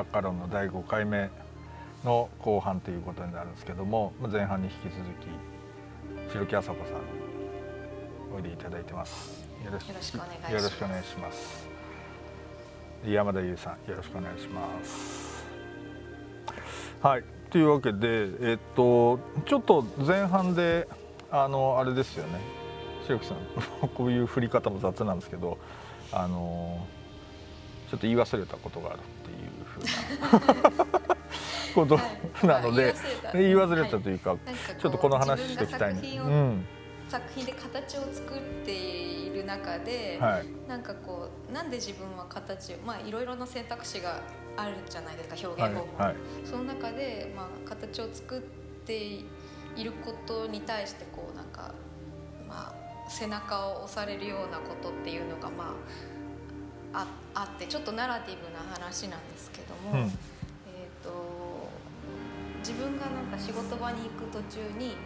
わけで新雑貨論の第5回目の後半ということになるんですけども前半に引き続き白木麻子さんにおいでいただいてます。よろしく。お願いします。よろしくお願いします。山田優さんよろしくお願いします。はい。というわけでえっとちょっと前半であのあれですよね。白木さん こういう振り方も雑なんですけどあのちょっと言い忘れたことがあるっていうふうなことなので、言い忘れたというか、ちょっとこの話しておきたい、うん作品で形を作っている中で、はい、なんかこうなんで自分は形をまあいろいろな選択肢があるじゃないですか表現方法、はいはい、その中で、まあ、形を作っていることに対してこうなんか、まあ、背中を押されるようなことっていうのが、まあ、ああってちょっとナラティブな話なんですけども、うん、えーと、自分がなんか仕事場に行く途中に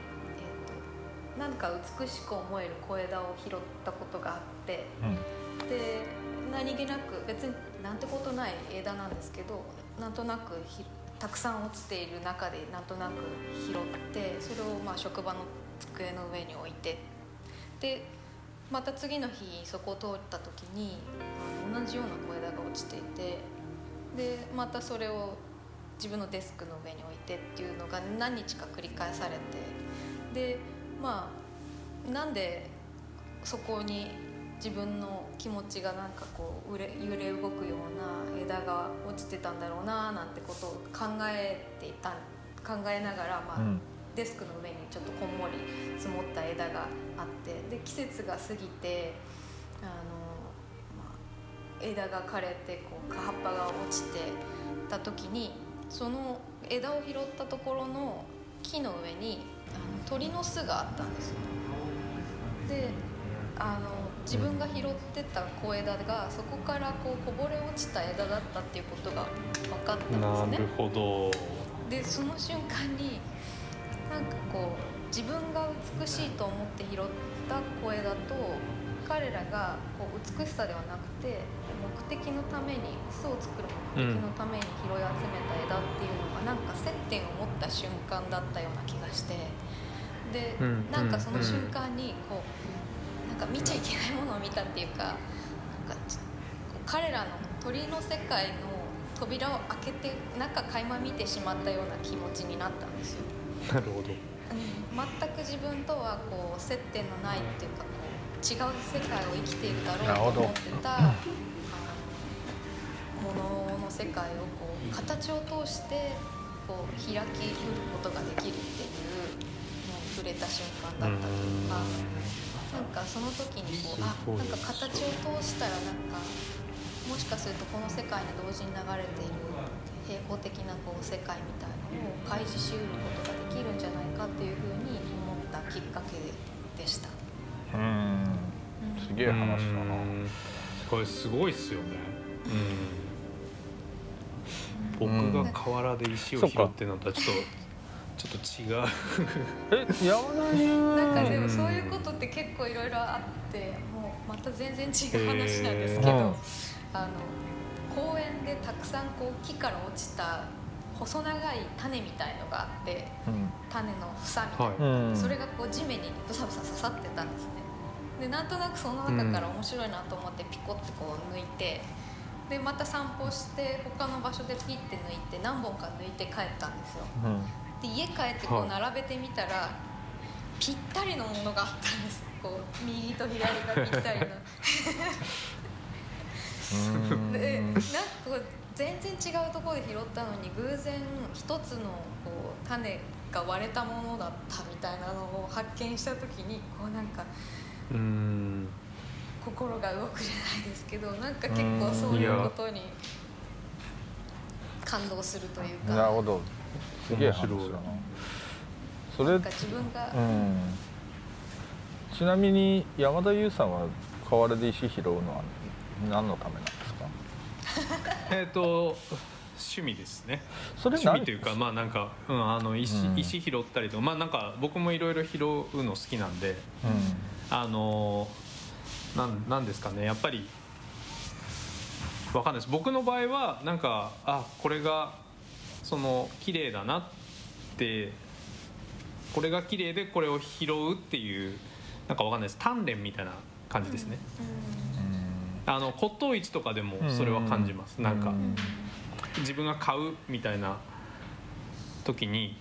なんか美しく思える小枝を拾ったことがあって、うん、で何気なく別になんてことない枝なんですけどなんとなくたくさん落ちている中でなんとなく拾ってそれをまあ職場の机の上に置いてでまた次の日そこを通った時に同じような小枝が落ちていてでまたそれを自分のデスクの上に置いてっていうのが何日か繰り返されてでまあなんでそこに自分の気持ちがなんかこう揺れ動くような枝が落ちてたんだろうななんてことを考えていた考えながら、まあ、うん、デスクの上にちょっとこんもり積もった枝があってで季節が過ぎて枝が枯れてこう葉っぱが落ちてた時にその枝を拾ったところの木の上に鳥の巣があったんですよ。であの自分が拾ってた小枝がそこからこうこぼれ落ちた枝だったっていうことが分かったんですね。なるほど。でその瞬間になんかこう自分が美しいと思って拾った小枝と彼らがこう美しさではなくて目的のために巣を作る目的のために拾い集めた枝っていうのがなんか接点を持った瞬間だったような気がしてで、なんかその瞬間にこうなんか見ちゃいけないものを見たっていうかなんか彼らの鳥の世界の扉を開けて中垣間見てしまったような気持ちになったんですよ。なるほど、うん、全く自分とはこう接点のないっていうか世界を生きているだろうと思ってたものの世界をこう形を通してこう開きうることができるっていう触れた瞬間だったりとかなんかその時にこうあなんか形を通したらなんかもしかするとこの世界に同時に流れている平行的なこう世界みたいのを開示しうることができるんじゃないかっていうふうに思ったきっかけでした。うんすげえ話だな。これすごいっすよね。うん、僕が河原で石を拾ってなったらちょっと。ちょっと違う。えやわないなんかでもそういうことって結構いろいろあってもうまた全然違う話なんですけど、あの公園でたくさんこう木から落ちた細長い種みたいのがあって、うん、種の房みたいな、はい、それがこう地面にブサブサ刺さってたんですねでなんとなくその中から面白いなと思ってピコってこう抜いて、でまた散歩して他の場所でピッて抜いて何本か抜いて帰ったんですよ、うん。で家帰ってこう並べてみたら、はい、ぴったりのものがあったんです。こう右と左がぴったりの。でなんかこう全然違うところで拾ったのに偶然一つのこう種が割れたものだったみたいなのを発見した時にこうなんかうん心が動くじゃないですけどなんか結構そういうことに感動するというか。なるほど。すげえ話だな。それ自分が、うん、ちなみに山田優さんは河原で石拾うのは何のためなんですか？えっと趣味ですね。それ趣味というかまあなんか、うん、あの石,、石拾ったりとかまあなんか僕もいろいろ拾うの好きなんで、うん、あのなんなんですかねやっぱり。分かんないです。僕の場合はなんかあこれがその綺麗だなってこれが綺麗でこれを拾うっていうなんか分かんないです。鍛錬みたいな感じですね、うん、あの骨董市とかでもそれは感じます、うん、なんか自分が買うみたいな時に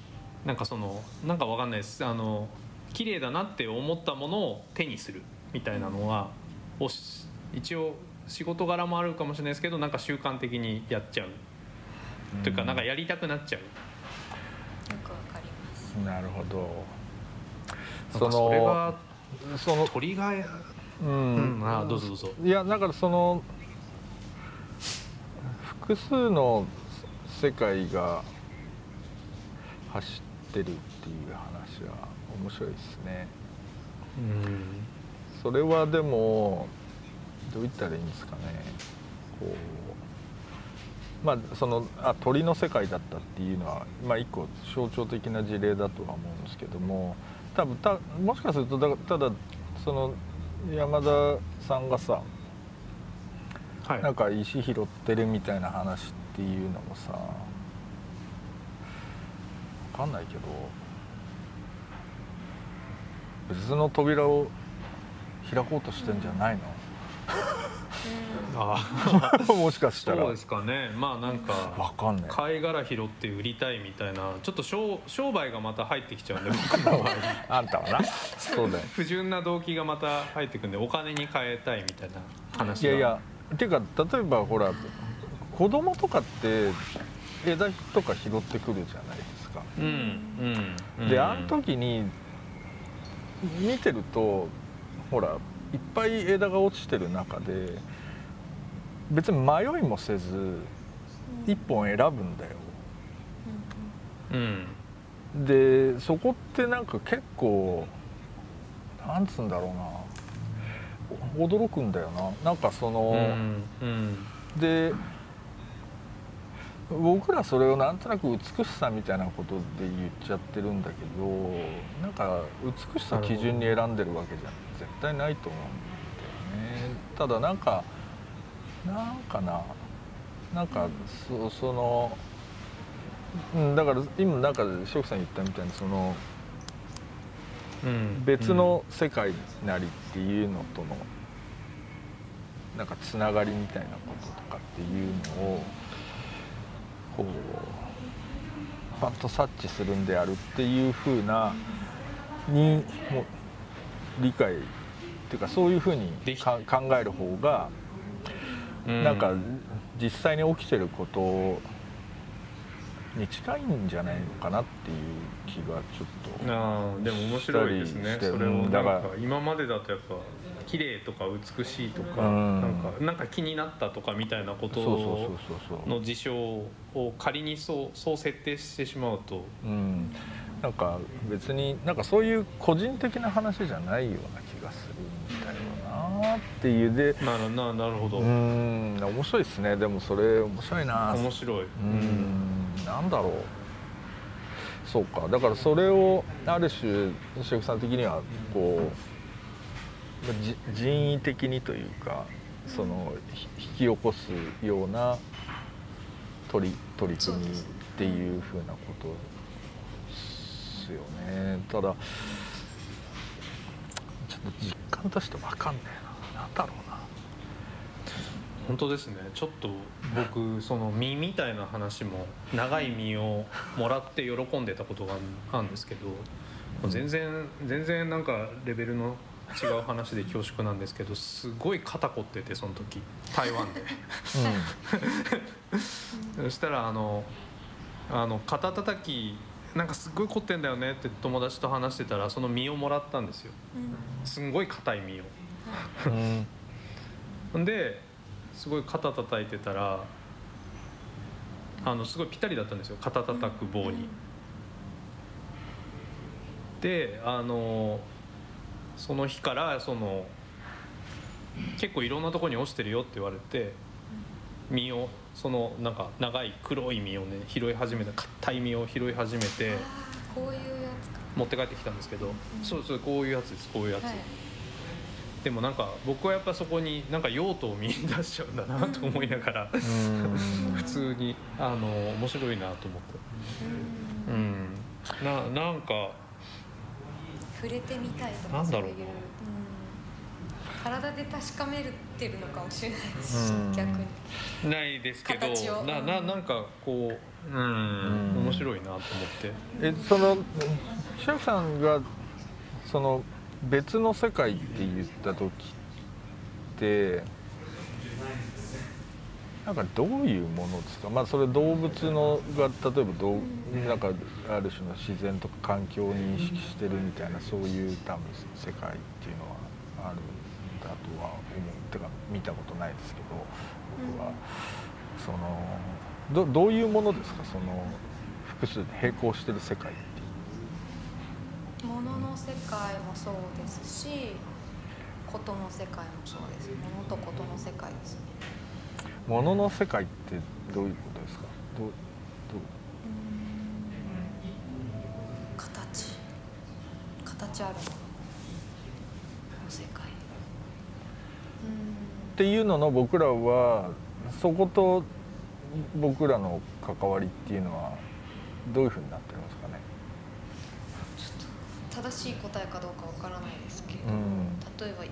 なんかそのなんか分かんないです。あの綺麗だなって思ったものを手にするみたいなのは一応仕事柄もあるかもしれないですけどなんか習慣的にやっちゃうというかなんかやりたくなっちゃう。よくわかります。なるほど。そのそれがその鳥がうん、うん、あどうぞどうぞ。いやだからその複数の世界が走ってるっていう話は面白いですね。うん、それはでもどう言ったらいいんですかね。こうまあそのあ鳥の世界だったっていうのは、まあ、一個象徴的な事例だとは思うんですけども多分たもしかするとだただその山田さんがさ、はい、なんか石拾ってるみたいな話っていうのもさ分かんないけど別の扉を開こうとしてんじゃないの、あ もしかしたら。そうですかね。まあなんかわかんない貝殻拾って売りたいみたいなちょっと商商売がまた入ってきちゃうんで 僕の場合。あんたはな。そうだよ。不純な動機がまた入ってくんでお金に変えたいみたいな話いやいやっていうか例えばほら子供とかって枝とか拾ってくるじゃないですか、うんうん、であの時に見てるとほらいっぱい枝が落ちてる中で別に迷いもせず一本選ぶんだよ。うん、でそこってなんか結構なんつうんだろうな。驚くんだよな。なんかその、うんうん、で僕らそれをなんとなく美しさみたいなことで言っちゃってるんだけどなんか美しさ基準に選んでるわけじゃ絶対ないと思うんだよね。ただなんかなんかななんかそその、うん、だから今なんか翔子さん言ったみたいにその、うん、別の世界なりっていうのとのなんかつながりみたいなこととかっていうのをこうパッと察知するんであるっていうふうなにも理解っていうかそういうふうに考える方がなんか実際に起きてることに近いんじゃないのかなっていう気がちょっとあでも面白いですねそれをだから今までだとやっぱ綺麗とか美しいとか、うん、なんかなんか気になったとかみたいなことの事象を仮にそうそう設定してしまうと、うん、なんか別になんかそういう個人的な話じゃないような気がするんだよなっていうで。なるななるほど。うん。面白いですね。でもそれ面白いな。面白い。うん。なんだろう。そうか。だからそれをある種石垣さん的にはこう人為的にというかその引き起こすような取り取り組みっていうふうなことですよね。ただちょっと実感として分かんねえな。何だろうな。本当ですね。ちょっと僕その実みたいな話も長い実をもらって喜んでたことがあるんですけど全然全然なんかレベルの違う話で恐縮なんですけどすごい肩凝っててその時。台湾で、うん、そしたらあのあの肩たたきなんかすっごい凝ってんだよねって友達と話してたらその実をもらったんですよ、うん、すんごい硬い実を、うん、ですごい肩叩いてたらあのすごいぴったりだったんですよ肩叩く棒に、であのその日からその結構いろんなとこに落ちてるよって言われて実をそのなんか長い黒い実をね拾い始めた硬い実を拾い始めてこういうやつか。持って帰ってきたんですけど、うん、そうそうこういうやつですこういうやつ、はい、でもなんか僕はやっぱそこになんか用途を見出しちゃうんだなと思いながら 普通にあの面白いなと思って。うん。ななんか触れてみたいとかそういう、うん、体で確かめるってるのかもしれないですし、逆に。ないですけどなななんかこううん。面白いなと思って。えその白木さんがその別の世界って言った時ってなんかどういうものですか、まあ、それ動物のが例えばどうなんかある種の自然とか環境を認識してるみたいなそういう多分世界っていうのはあるんだとは思う。てか見たことないですけど僕は、そのどどういうものですか？その複数並行してる世界っていう。ものの世界もそうですしことの世界もそうです。ものとことの世界ですね。ものの世界ってどういうことですか？どう形。形あるものの世界。っていうのの僕らはそこと僕らの関わりっていうのはどういうふうになってるんですかね？正しい答えかどうかわからないですけど、うん、例えば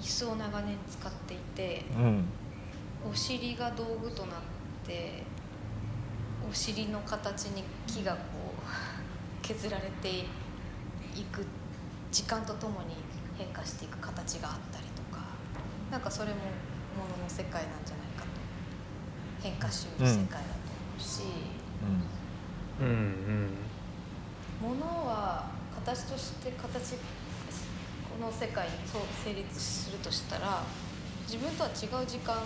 椅子を長年使っていて、うん、お尻が道具となってお尻の形に木がこう 削られていく時間とともに変化していく形があったりとかなんかそれもものの世界なんじゃないかと。変化しうる世界だと思うし、うん。うんうん、ものは形として形この世界にそう成立するとしたら自分とは違う時間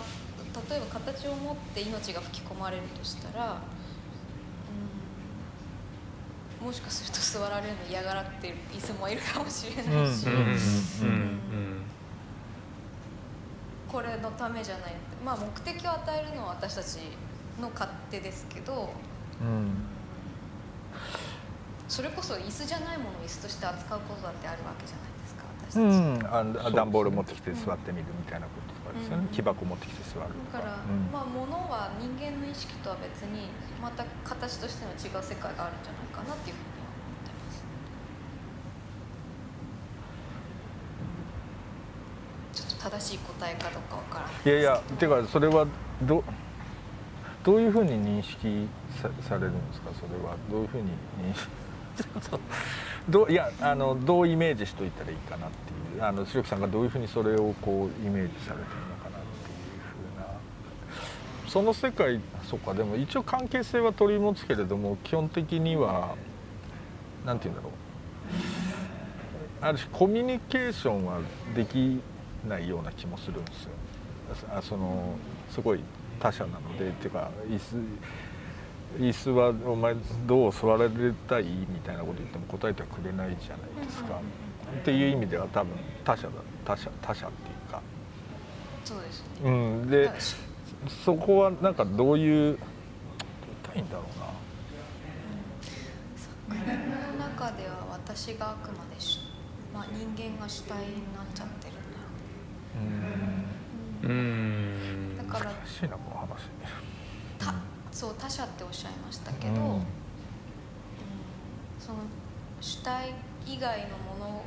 例えば形を持って命が吹き込まれるとしたら、うん、もしかすると座られるの嫌がらってる椅子もいるかもしれないしこれのためじゃないまあ目的を与えるのは私たちの勝手ですけど、うん。それこそ椅子じゃないものを椅子として扱うことだってあるわけじゃないうん、あ段ボール持ってきて座ってみるみたいなこととかですよね、うん、木箱持ってきて座るだから、うん、まあ物は人間の意識とは別にまた形としての違う世界があるんじゃないかなっていうふうには思ってます。ちょっと正しい答えかどうかわからないいやいやてかそれはどどういうふうに認識さされるんですか？それはどういうふうに認識 どういやあのどうイメージしといたらいいかなっていう。あの白木さんがどういうふうにそれをこうイメージされてるのかなっていうふうな。その世界そっかでも一応関係性は取り持つけれども基本的には何て言うんだろう。ある種コミュニケーションはできないような気もするんですよ。あそのすごい他者なのでっていうか椅子はお前どう座られたいみたいなこと言っても答えてはくれないじゃないですか、っていう意味では多分他者だ他者他者っていうか。そうですね、うん、でそこはなんかどういう言ったらいいんだろうな、作品の中では私があくまでまあ、人間が主体になっちゃってるんだろううん。うん。だから。難しいなこの話そう他者っておっしゃいましたけど、うん、うん、その主体以外のも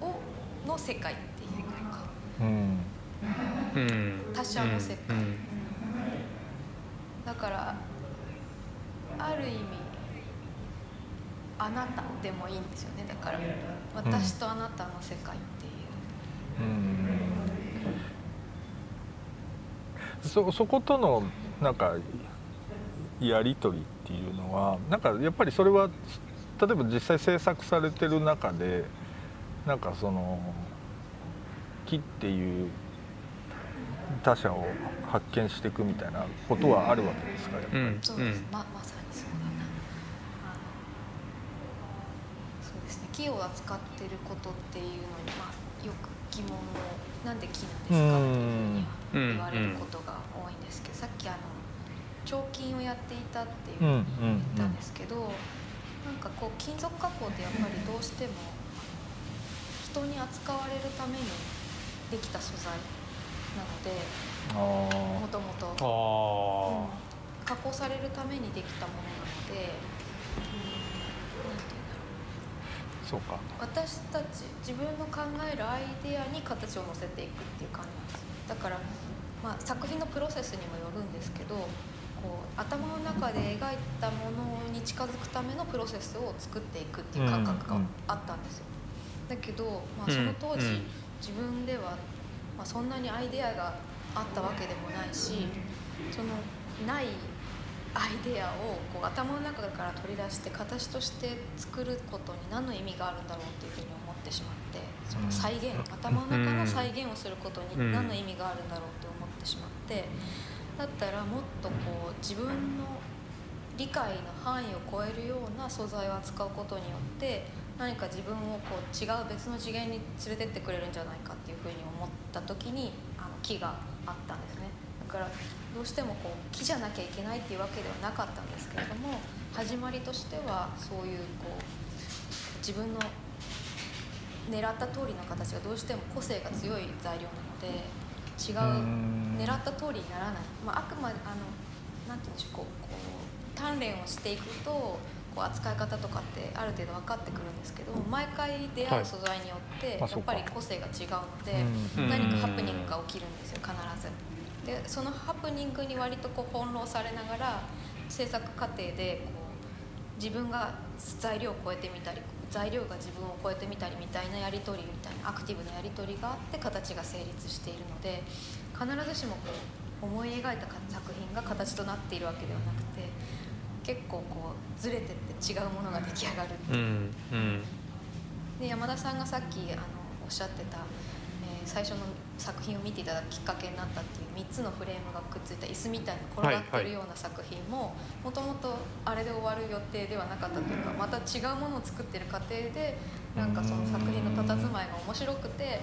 のをの世界っていうか、うん、他者の世界、うん、だからある意味あなたでもいいんですよね。だから私とあなたの世界っていう。そそことのなんかやり取りっていうのはなんかやっぱりそれは例えば実際制作されてる中でなんかその木っていう他者を発見していくみたいなことはあるわけですかやっぱり、うん、そうです、ままさにそうだなそうですね。木を扱ってることっていうのに、まあ、よく疑問をなんで木なんですかっていうふうには言われることがさっきあの彫金をやっていたっていう言ったんですけど、なんかこう金属加工ってやっぱりどうしても人に扱われるためにできた素材なのでもともと加工されるためにできたものなので、うん、て言うんだろうそうか。私たち自分の考えるアイデアに形を乗せていくっていう感じなんですだから、まあ、作品のプロセスにもよるんですけどこう頭の中で描いたものに近づくためのプロセスを作っていくっていう感覚があったんですよ。だけど、まあ、その当時、自分では、まあ、そんなにアイデアがあったわけでもないしそのないアイデアをこう頭の中から取り出して形として作ることに何の意味があるんだろうっていうふうに思ってしまってその再現頭の中の再現をすることに何の意味があるんだろうって思ってしまって。だったらもっとこう自分の理解の範囲を超えるような素材を扱うことによって何か自分をこう違う別の次元に連れてってくれるんじゃないかっていうふうに思った時にあの木があったんですね。だからどうしてもこう木じゃなきゃいけないっていうわけではなかったんですけれども始まりとしてはそういうこう自分の狙った通りの形がどうしても個性が強い材料なので違う狙った通りにならない、まあ、あくまであのなんて言うんでしょうこうこう鍛錬をしていくとこう扱い方とかってある程度分かってくるんですけど毎回出会う素材によってやっぱり個性が違うので、何かハプニングが起きるんですよ必ず。でそのハプニングに割とこう翻弄されながら制作過程でこう自分が材料を超えてみたり材料が自分を超えてみたりみたいなやり取りみたいなアクティブなやり取りがあって形が成立しているので必ずしもこう思い描いた作品が形となっているわけではなくて結構こうずれてって違うものが出来上がるっていう。うんうん、で山田さんがさっきあのおっしゃってた最初の作品を見ていただくきっかけになったっていう3つのフレームがくっついた椅子みたいに転がってるような作品ももともとあれで終わる予定ではなかったというかまた違うものを作ってる過程でなんかその作品の佇まいが面白くて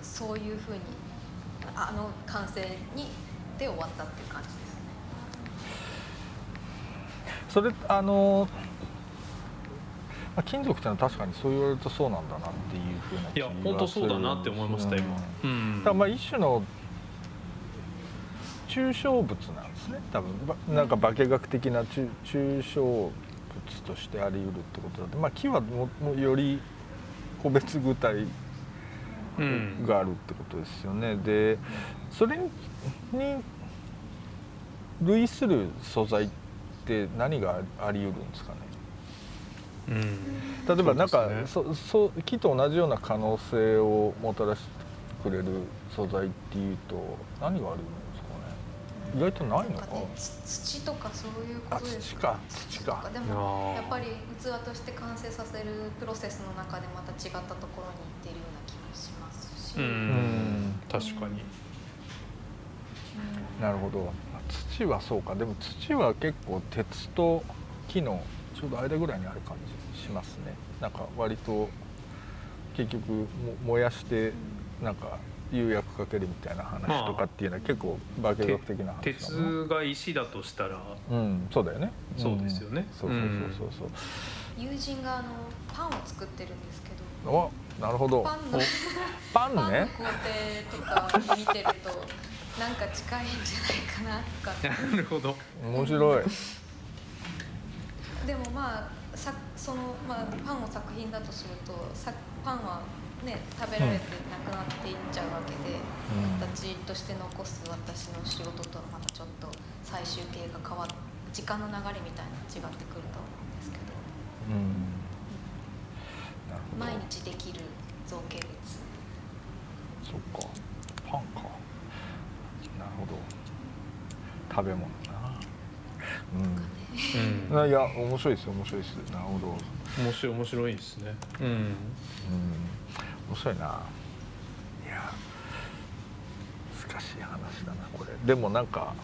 そういうふうにあの完成にで終わったっていう感じですね。それあのまあ、金属ってのは確かにそう言われるとそうなんだなっていうふうな気がする。いや本当そうだなって思いました今、うん、だからまあ一種の抽象物なんですね。多分。なんか化学的な抽象物としてあり得るってことだと。まあ木はももより個別具体があるってことですよね、うん、でそれに類する素材って何があり得るんですかね？うん、例えばなんかそ、ね、そ木と同じような可能性をもたらしてくれる素材っていうと何があるんですかね。意外とないのか。か、ね、土とかそういうことですか土か。でもやっぱり器として完成させるプロセスの中でまた違ったところに行っているような気もしますし。うん。確かに、なるほど。土はそうか。でも土は結構鉄と木のちょうど間ぐらいにある感じしますね。なんか割と結局燃やしてなんか釉薬かけるみたいな話とかっていうのは結構化学的な話、まあ、鉄が石だとしたらうんそうだよね。そうですよね、うん、そうそうそうそう。友人があのパンを作ってるんですけどおなるほど。パンのパンね？工程とか見てるとなんか近いんじゃないかなとか。なるほど。面白い。でもまあさその、まあ、パンを作品だとするとさパンはね食べられてなくなっていっちゃうわけで、うん、形として残す私の仕事とはまたちょっと最終形が変わっ時間の流れみたいな違ってくると思うんですけど,、うん、毎日できる造形物。そっか。パンか。なるほど。食べ物な。うんうん、いや面白いです面白いです。なるほど。面白い面白いですね。うん、うん、面白いな。いや難しい話だなこれ。でもなんか、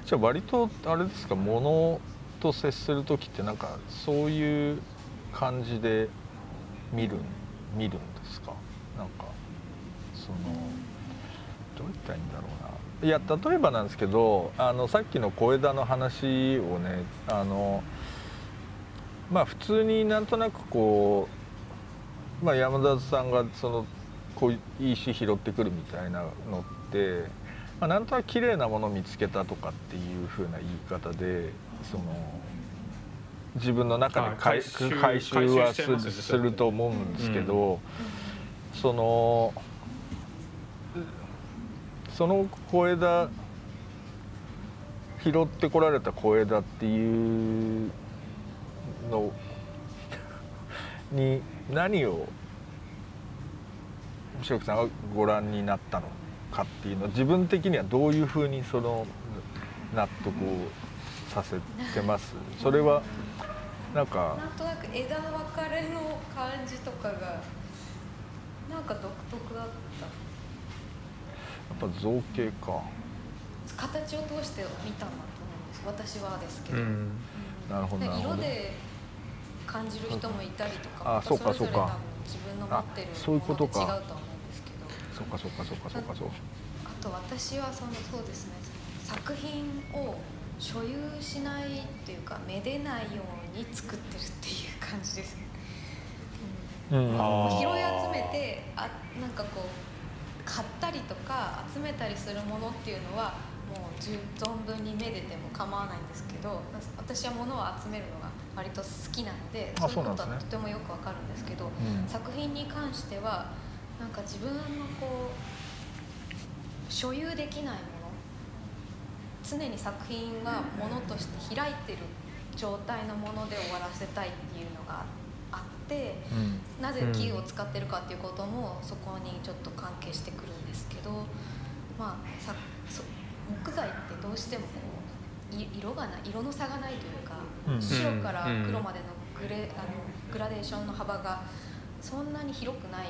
うん、じゃあ割とあれですかものと接する時ってなんかそういう感じで見る見るんですか？なんかそのどう言ったらいいんだろう。ないや例えばなんですけどあのさっきの小枝の話をねあのまあ普通になんとなくこう、まあ、山田さんがそのこういい石拾ってくるみたいなのって、まあ、なんとなく綺麗なものを見つけたとかっていうふうな言い方でその自分の中で回回収はすると思うんですけど、そのその小枝拾ってこられた小枝っていうのに何を白木さんがご覧になったのかっていうのは自分的にはどういうふうにその納得をさせてます？それは？なんかなんとなく枝分かれの感じとかがなんか独特だったぱ造形か。形を通して見たんだと思うんです私はですけど、うん、なるほど色で感じる人もいたりとかあそうかそうか。自分の持ってるそういうことか。違うと思うんですけど。そうかそうかそうかそうかそうあと私はそのそうですね。作品を所有しないっていうかめでないように作ってるっていう感じですね、うん、うん、拾い集めてあなんかこう買ったりとか集めたりするものっていうのはもう存分にめでても構わないんですけど私は物を集めるのが割と好きなのでそういうことはとてもよくわかるんですけど、うん、作品に関してはなんか自分のこう所有できないもの常に作品がものとして開いてる状態のもので終わらせたいっていうのがあって、うん、なぜ木を使ってるかっていうこともそこにちょっと関係してくるんですけど、まあ、さ木材ってどうしてもこう色がない色の差がないというか、うん、白から黒までのグレあのグラデーションの幅がそんなに広くない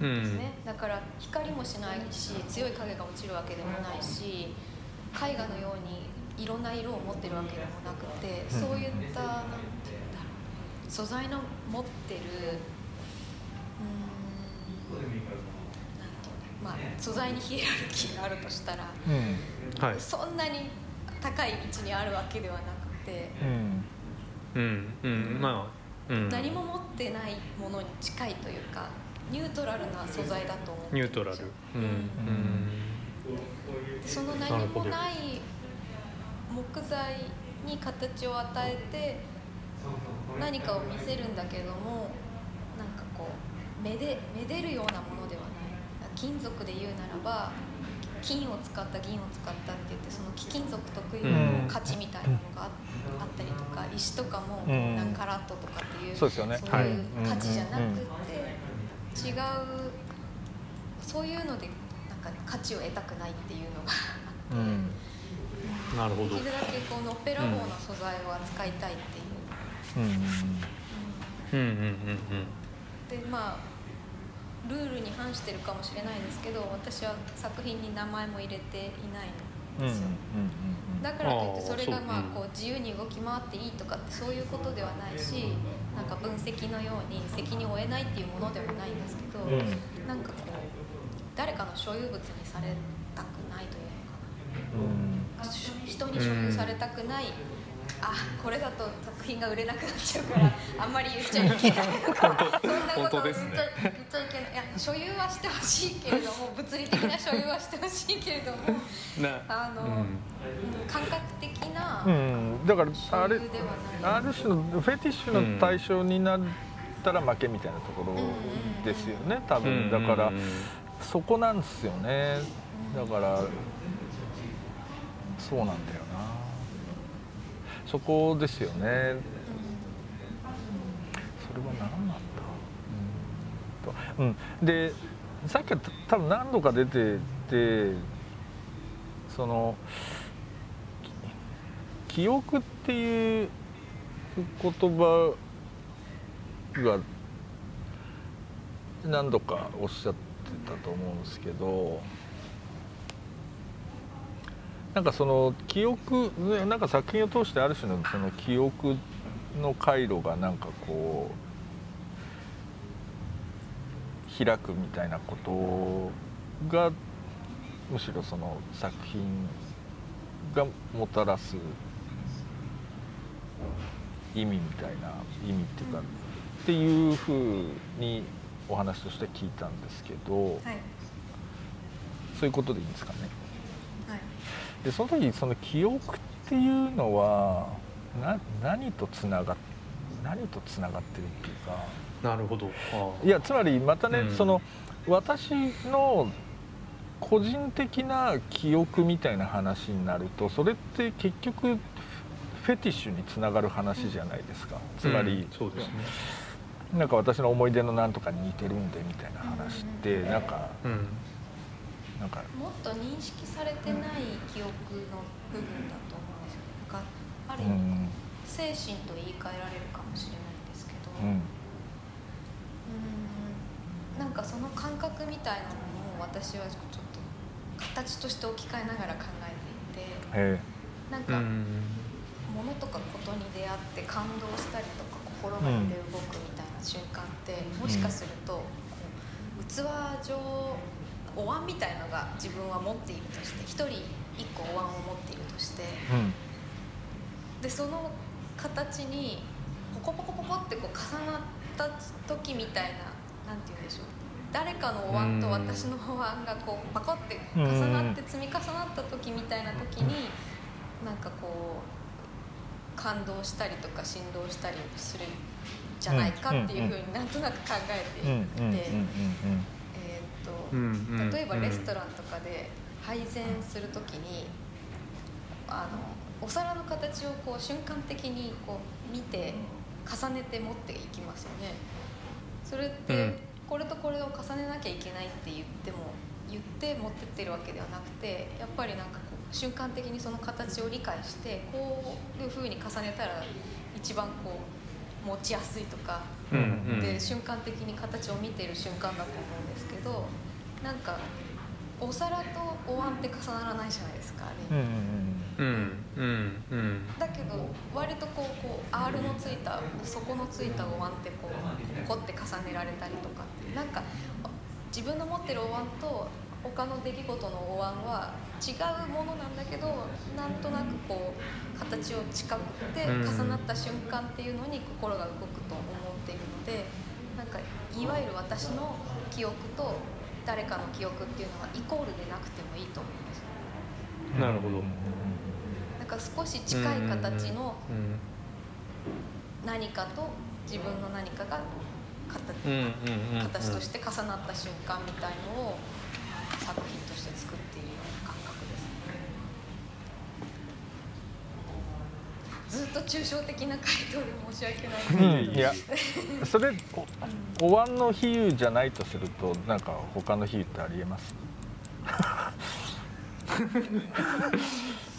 ですね、だから光もしないし強い影が落ちるわけでもないし。絵画のようにいろんな色を持ってるわけでもなくて、そういった何て言うんだろう素材の持ってるまあ、素材にヒエラルキーがあるとしたら、うん。はい、そんなに高い位置にあるわけではなくて、うん。うん。うんまあ、うん、何も持ってないものに近いというかニュートラルな素材だと思うニュートラル、うん。うん。その何もない木材に形を与えて何かを見せるんだけどもなんかこうめでめでるようなものではない。金属で言うならば金を使った銀を使ったって言ってその貴金属特有の価値みたいなのがあったりとか石とかも何カラットとかっていうそういう価値じゃなくて違うそういうのでか価値を得たくないっていうのがあって、うん、なるほど。できるだけこのペラボーな素材を扱いたいってでまあルールに反してるかもしれないですけど私は作品に名前も入れていないんですよ、だからといってそれがまあこう自由に動き回っていいとかってそういうことではないしなんか分析のように責任を負えないっていうものでもないんですけど、うん、なんかこう誰かの所有物にされたくないというのかな、うん、人に所有されたくない、うん、あこれだと作品が売れなくなっちゃうからあんまり言っちゃいけないとかそんなこと言っちゃ,、いけない。いや所有はしてほしいけれども物理的な所有はしてほしいけれどもあの、うん、感覚的な、うん、だからあれある種のフェティッシュの対象になったら負けみたいなところですよね多分。だから。そこなんですよね。だからそうなんだよ。なそこですよね。それは何なんだ？うん、うん、でさっきは多分何度か出ててその記憶っていう言葉が何度かおっしゃってたと思うんですけどなんかその記憶なんか作品を通してある種のその記憶の回路がなんかこう開くみたいなことがむしろその作品がもたらす意味みたいな意味っていうか、っていうふうにお話として聞いたんですけど、はい、そういうことでいいんですかね？はい、でその時その記憶っていうのはな何とつながっ何とつながってるっていうか。なるほど。いやつまりまたね、うん、その私の個人的な記憶みたいな話になるとそれって結局フェティッシュにつながる話じゃないですか、つまり、うん、そうですね。なんか私の思い出のなんとかに似てるんでみたいな話ってなんか、うん、なんか。もっと認識されてない記憶の部分だと思うんですよなんかある意味、精神と言い換えられるかもしれないんですけど。うん。なんかその感覚みたいなものを私はちょっと形として置き換えながら考えていて。なんか、物とかことに出会って感動したりとか心が揺れ動くみたいな瞬間って、もしかすると、器上お椀みたいのが自分は持っているとして一人一個お椀を持っているとして、でその形にポコポコポコってこう重なった時みたいな何て言うんでしょう。誰かのお椀と私のお椀がこうパコって重なって積み重なった時みたいな時になんかこう感動したりとか振動したりするんじゃないかっていうふうになんとなく考えていてえっと例えばレストランとかで配膳する時にあのお皿の形をこう瞬間的にこう見て重ねて持っていきますよね。それって、これとこれを重ねなきゃいけないって言っても言って持ってってるわけではなくてやっぱりなんかこう瞬間的にその形を理解してこういうふうに重ねたら一番こう持ちやすいとか、で瞬間的に形を見てる瞬間だと思うんですけどなんかお皿とお椀って重ならないじゃないですかあれ。うんうんうん、だけど割とこうこう R のついた底のついたお椀ってこうこって重ねられたりとかなんか自分の持ってるお椀と他の出来事のお椀は違うものなんだけどなんとなくこう形を近くて重なった瞬間っていうのに心が動くと思っているのでなんかいわゆる私の記憶と誰かの記憶っていうのはイコールでなくてもいいと思います。なるほど。なんか少し近い形の何かと自分の何かが形形として重なった瞬間みたいのを作品として作っているような感覚ですずっと抽象的な回答で申し訳ない、うん、いやそれお椀の比喩じゃないとするとなんか他の比喩ってありえます？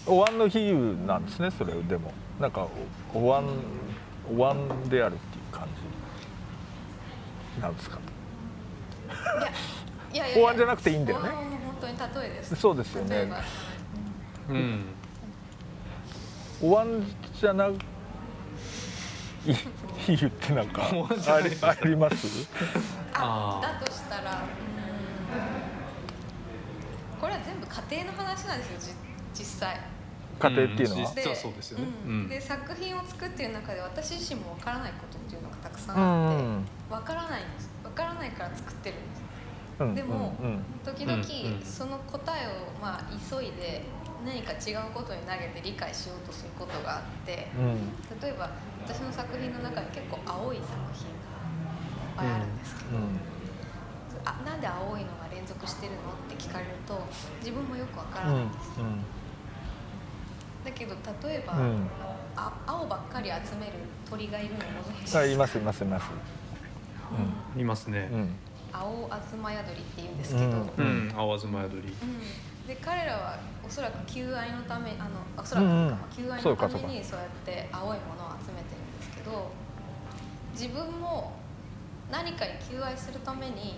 お椀の比喩なんですねそれでも。なんかお椀お椀であるっていう感じ。なんですか？いやいやお椀じゃなくていいんだよね。本当に例えです。そうですよね。うんお椀じゃな 比喩ってなんかありあります？あだとしたらこれは全部家庭の話なんですよ実際。家庭っていうのは、実はそうですよね、うん、で作品を作っている中で私自身もわからないことっていうのがたくさんあってわからないんです。わからないから作ってるんです。でも、時々その答えをまあ急いで何か違うことに投げて理解しようとすることがあって、例えば私の作品の中に結構青い作品がいっぱいあるんですけど、あなんで青いのが連続してるの？って聞かれると自分もよくわからないんですよ、だけど例えば、うん、あ青ばっかり集める鳥がいるのご存知です。かいますいますいます、うん、いますね、うん、青アズマヤドリって言うんですけど、うん、青アズマヤドリ、で彼らはおそらく求愛のためあのおそらく、うんうん、求愛のためにそうやって青いものを集めてるんですけど自分も何かに求愛するために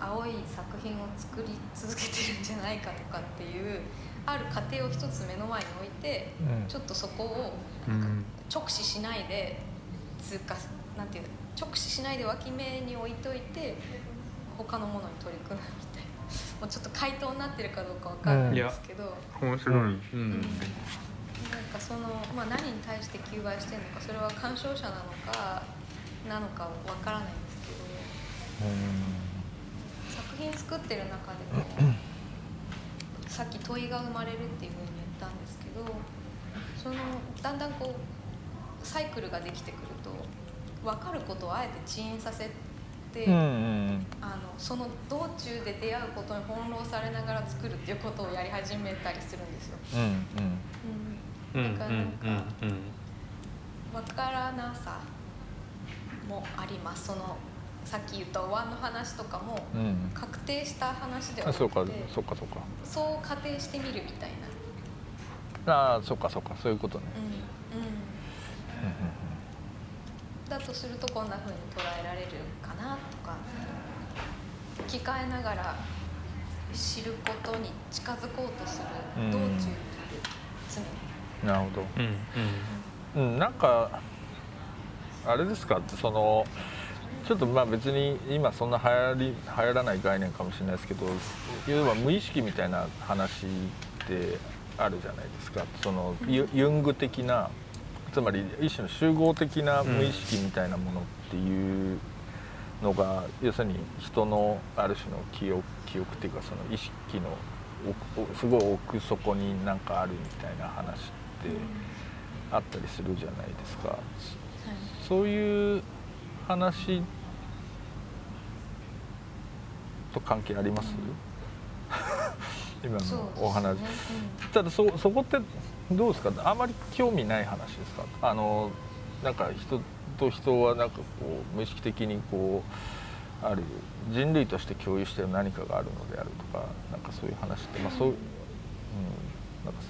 青い作品を作り続けてるんじゃないかとかっていうある過程を一つ目の前に置いて、うん、ちょっとそこを直視しないで通過なんていう直視しないで脇目に置いといて他のものに取り組むみたいなもうちょっと回答になってるかどうかわかんないんですけど、うん、面白い、うん、うん、なんかその、まあ、何に対して求売してるのかそれは鑑賞者なのかなのかわからないんですけど、作品作ってる中でもさっき問いが生まれるっていうふうに言ったんですけどそのだんだんこうサイクルができてくると分かることをあえて遅延させて、うんうん、あのその道中で出会うことに翻弄されながら作るっていうことをやり始めたりするんですよ。うんうん、だからなんか、分からなさもあります。そのさっき言ったお椀の話とかも確定した話ではなくて、うん、そうかそうかそうか。そう仮定してみるみたいな。ああそうかそうかそういうことね、うんうん、だとするとこんなふうに捉えられるかなとか置き換えながら知ることに近づこうとする道中にいる常に。なるほど。うん、うん、なんかあれですか？そのちょっとまあ別に今そんな流行り流行らない概念かもしれないですけどいわば無意識みたいな話ってあるじゃないですか。そのユング的なつまり一種の集合的な無意識みたいなものっていうのが、要するに人のある種の記憶記憶っていうかその意識のすごい奥底になんかあるみたいな話ってあったりするじゃないですか。そういう話と関係あります、今のお話、ね。うん、ただそそこってどうですか？あまり興味ない話ですか？あのなんか人と人はなんかこう無意識的にこうある人類として共有している何かがあるのであるとかなんかそういう話って、まあそう、うん、なんか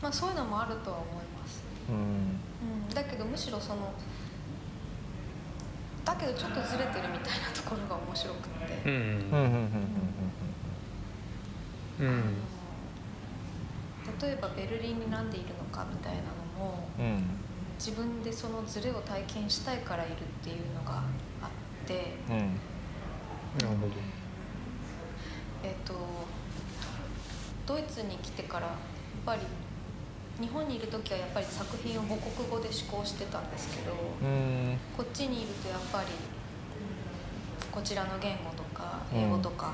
まあそういうのもあるとは思います、うん。うん、だけどむしろそのだけどちょっとずれてるみたいなところが面白くて。例えばベルリンになんでいるのかみたいなのも、うん、自分でそのズレを体験したいからいるっていうのがあって、うん、なるほど。えっ、とドイツに来てからやっぱり日本にいる時はやっぱり作品を母国語で思考してたんですけどこっちにいるとやっぱりこちらの言語とか英語とか、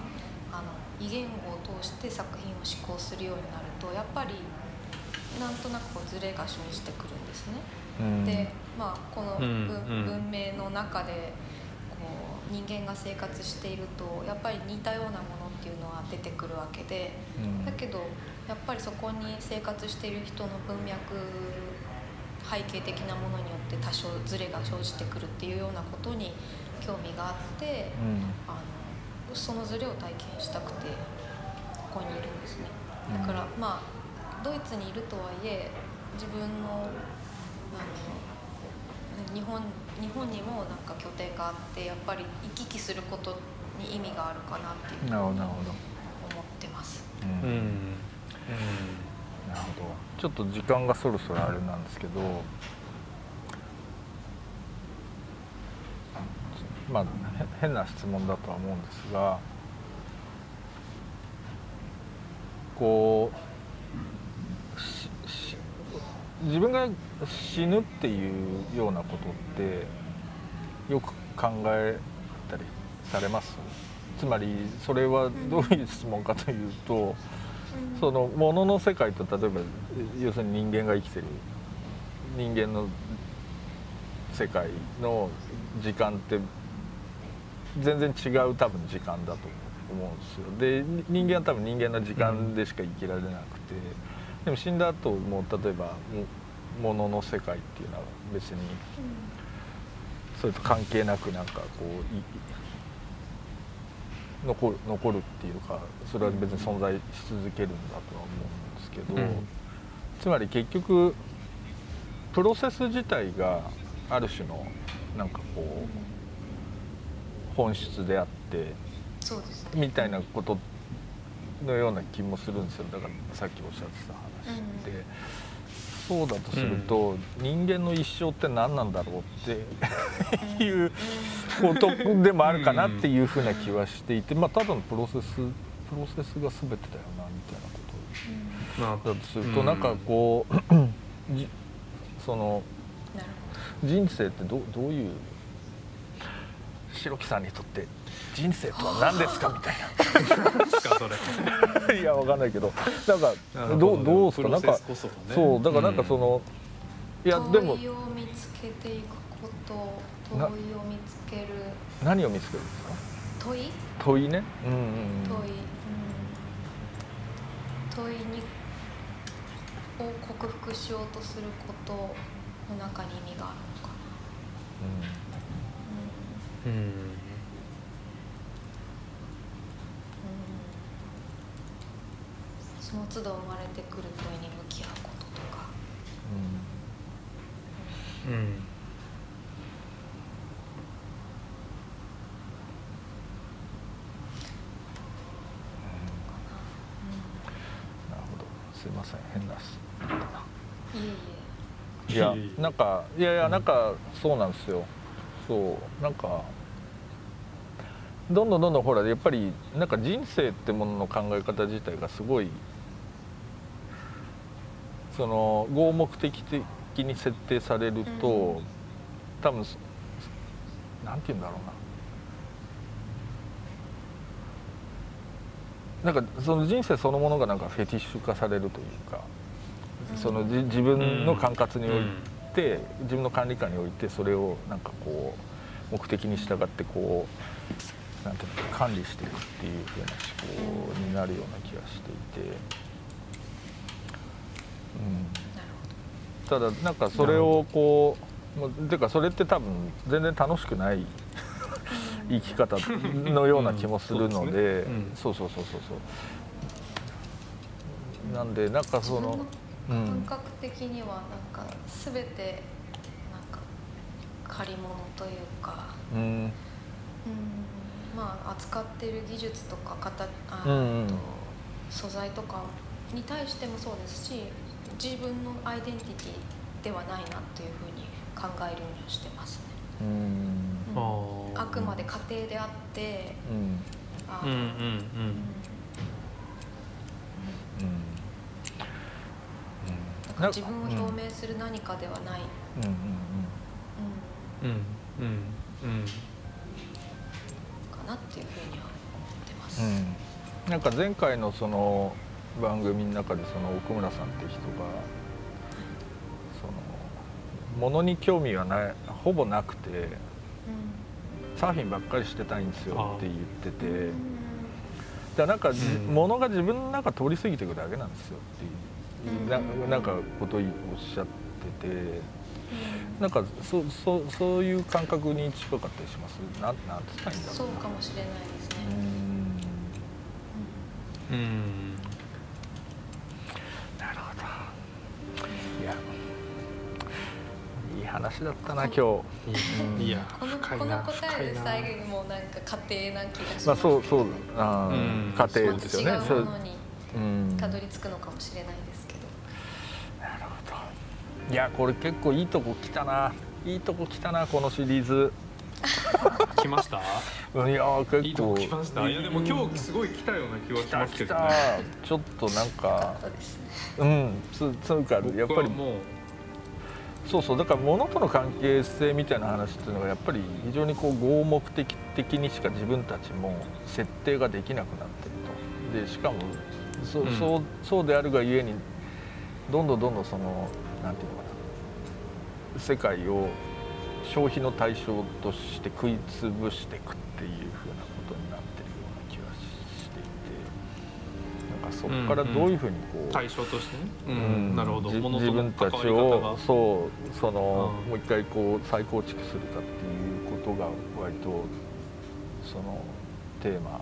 あの異言語を通して作品を思考するようになるとやっぱりなんとなくこうズレが生じてくるんですね。で、まあ、この文明の中でこう人間が生活しているとやっぱり似たようなものっていうのは出てくるわけで、だけどやっぱりそこに生活している人の文脈背景的なものによって多少ズレが生じてくるっていうようなことに興味があって、うん、あのそのズレを体験したくてここにいるんですね。だからまあドイツにいるとはいえ自分のあの日本日本にもなんか拠点があってやっぱり行き来することに意味があるかなっていう思ってます。うん、うん。なるほど。ちょっと時間がそろそろあれなんですけどまあ変な質問だとは思うんですがこう自分が死ぬっていうようなことってよく考えたりされます？つまりそれはどういう質問かというと、そのものの世界と例えば要するに人間が生きてる人間の世界の時間って全然違う多分時間だと思うんですよ。で人間は多分人間の時間でしか生きられなくてでも死んだ後も例えばものの世界っていうのは別にそれと関係なくなんかこう残る残るっていうかそれは別に存在し続けるんだとは思うんですけど、うん、つまり結局プロセス自体がある種のなんかこう本質であってそうです、ね、みたいなことのような気もするんですよ。だからさっきおっしゃってた話で。うん。そうだとすると、うん、人間の一生って何なんだろうっていうことでもあるかなっていうふうな気はしていて、まあ、ただのプロセスプロセスが全てだよなみたいなこと。だとすると、なんかこう その人生ってどどういう白木さんにとって人生とは何ですか？みたいな。いやわかんないけどなんかどうど。うすかなんか、そうだからなんかその、いやでも問いを見つけていくこと問いを見つける。何を見つけるんですか？問い？問いね、うんうん、問い、うん、問いにを克服しようとすることの中に意味があるのかな。うん、うん。その都度生まれてくる問いに向き合うこととかうん、うんすいません変な質いやなんかいやいやなんかそうなんですよそうなんかどんどんどんどんほらやっぱりなんか人生ってものの考え方自体がすごいその合目的的に設定されると、うん、多分なんて言うんだろうな。なんかその人生そのものがなんかフェティッシュ化されるというか、その自分の管轄において、自分の管理下においてそれをなんかこう目的に従ってこうなんていうの管理していくっていうふうな思考になるような気がしていて、うん、ただなんかそれをこうていうかそれって多分全然楽しくない生き方のような気もするので、そうそうそうそうそう。なんでなんかその感覚的にはなんか全てなんか借り物というか、うん、うん、まあ扱ってる技術とか型あ、うんと素材とかに対してもそうですし自分のアイデンティティではないなというふうに考えるようにしてますね。うん。あくまで家庭であって、うん、あうんうん。うん自分を表明する何かではない。うんうんうん。うん。うん。うん。かなっていうふうには思ってます。うん、なんか前回のその番組の中でその奥村さんって人がそのものに興味はないほぼなくてサーフィンばっかりしてたいんですよって言ってて。だなんか、うん、物が自分の中通り過ぎていくだけなんですよっていうななんかことをおっしゃってて。なんかそそそういう感覚に近かったりします？なんなんつったらいいんだろう。そうかもしれないですね。うん。うん。話だったな今日、うん、いやこのこの答えで最後にもうなんか家庭な気がします、まあそうそうあ、うん、家庭ですよね。違うものにたどり着くのかもしれないですけど、なるほど。いやこれ結構いいとこ来たな。いいとこ来たなこのシリーズ。来ました？いや結構。いいとこ来ました？いやでも今日すごい来たような気はしますけど、ね、ちょっとなんか、うん。つつうかやっぱり。もうそうそう。だから物との関係性みたいな話っていうのがやっぱり非常にこう合目的的にしか自分たちも設定ができなくなってると。でしかもそ,、うそうそうであるがゆえにどんどんどんどんそのなんていうのかな世界を消費の対象として食い潰していくっていうふうなことになってそこからどういうふうにこう、対象としてね、うん。なるほど。自分たちをそうその、もう一回こう再構築するかっていうことが割とそのテーマ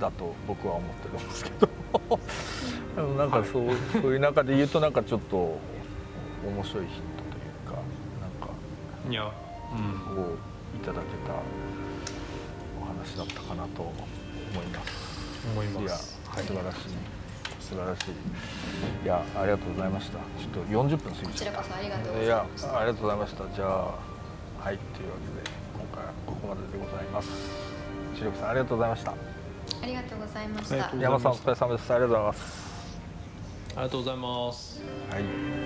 だと僕は思ってるんですけど なんかそう,、そういう中で言うとなんかちょっと面白いヒットというかなんかいや、うん、をいただけたお話だったかなと思います。思います。いや、素晴らしい。素晴らしい。いやありがとうございました。ちょっと40分過ぎちゃった。こちらこそありがとうございましたいやありがとうございました。じゃあはいというわけで今回はここまででございます。千代さんありがとうございました。あありがとうございました。山さんお疲れ様ですありがとうございます。ありがとうございます。はい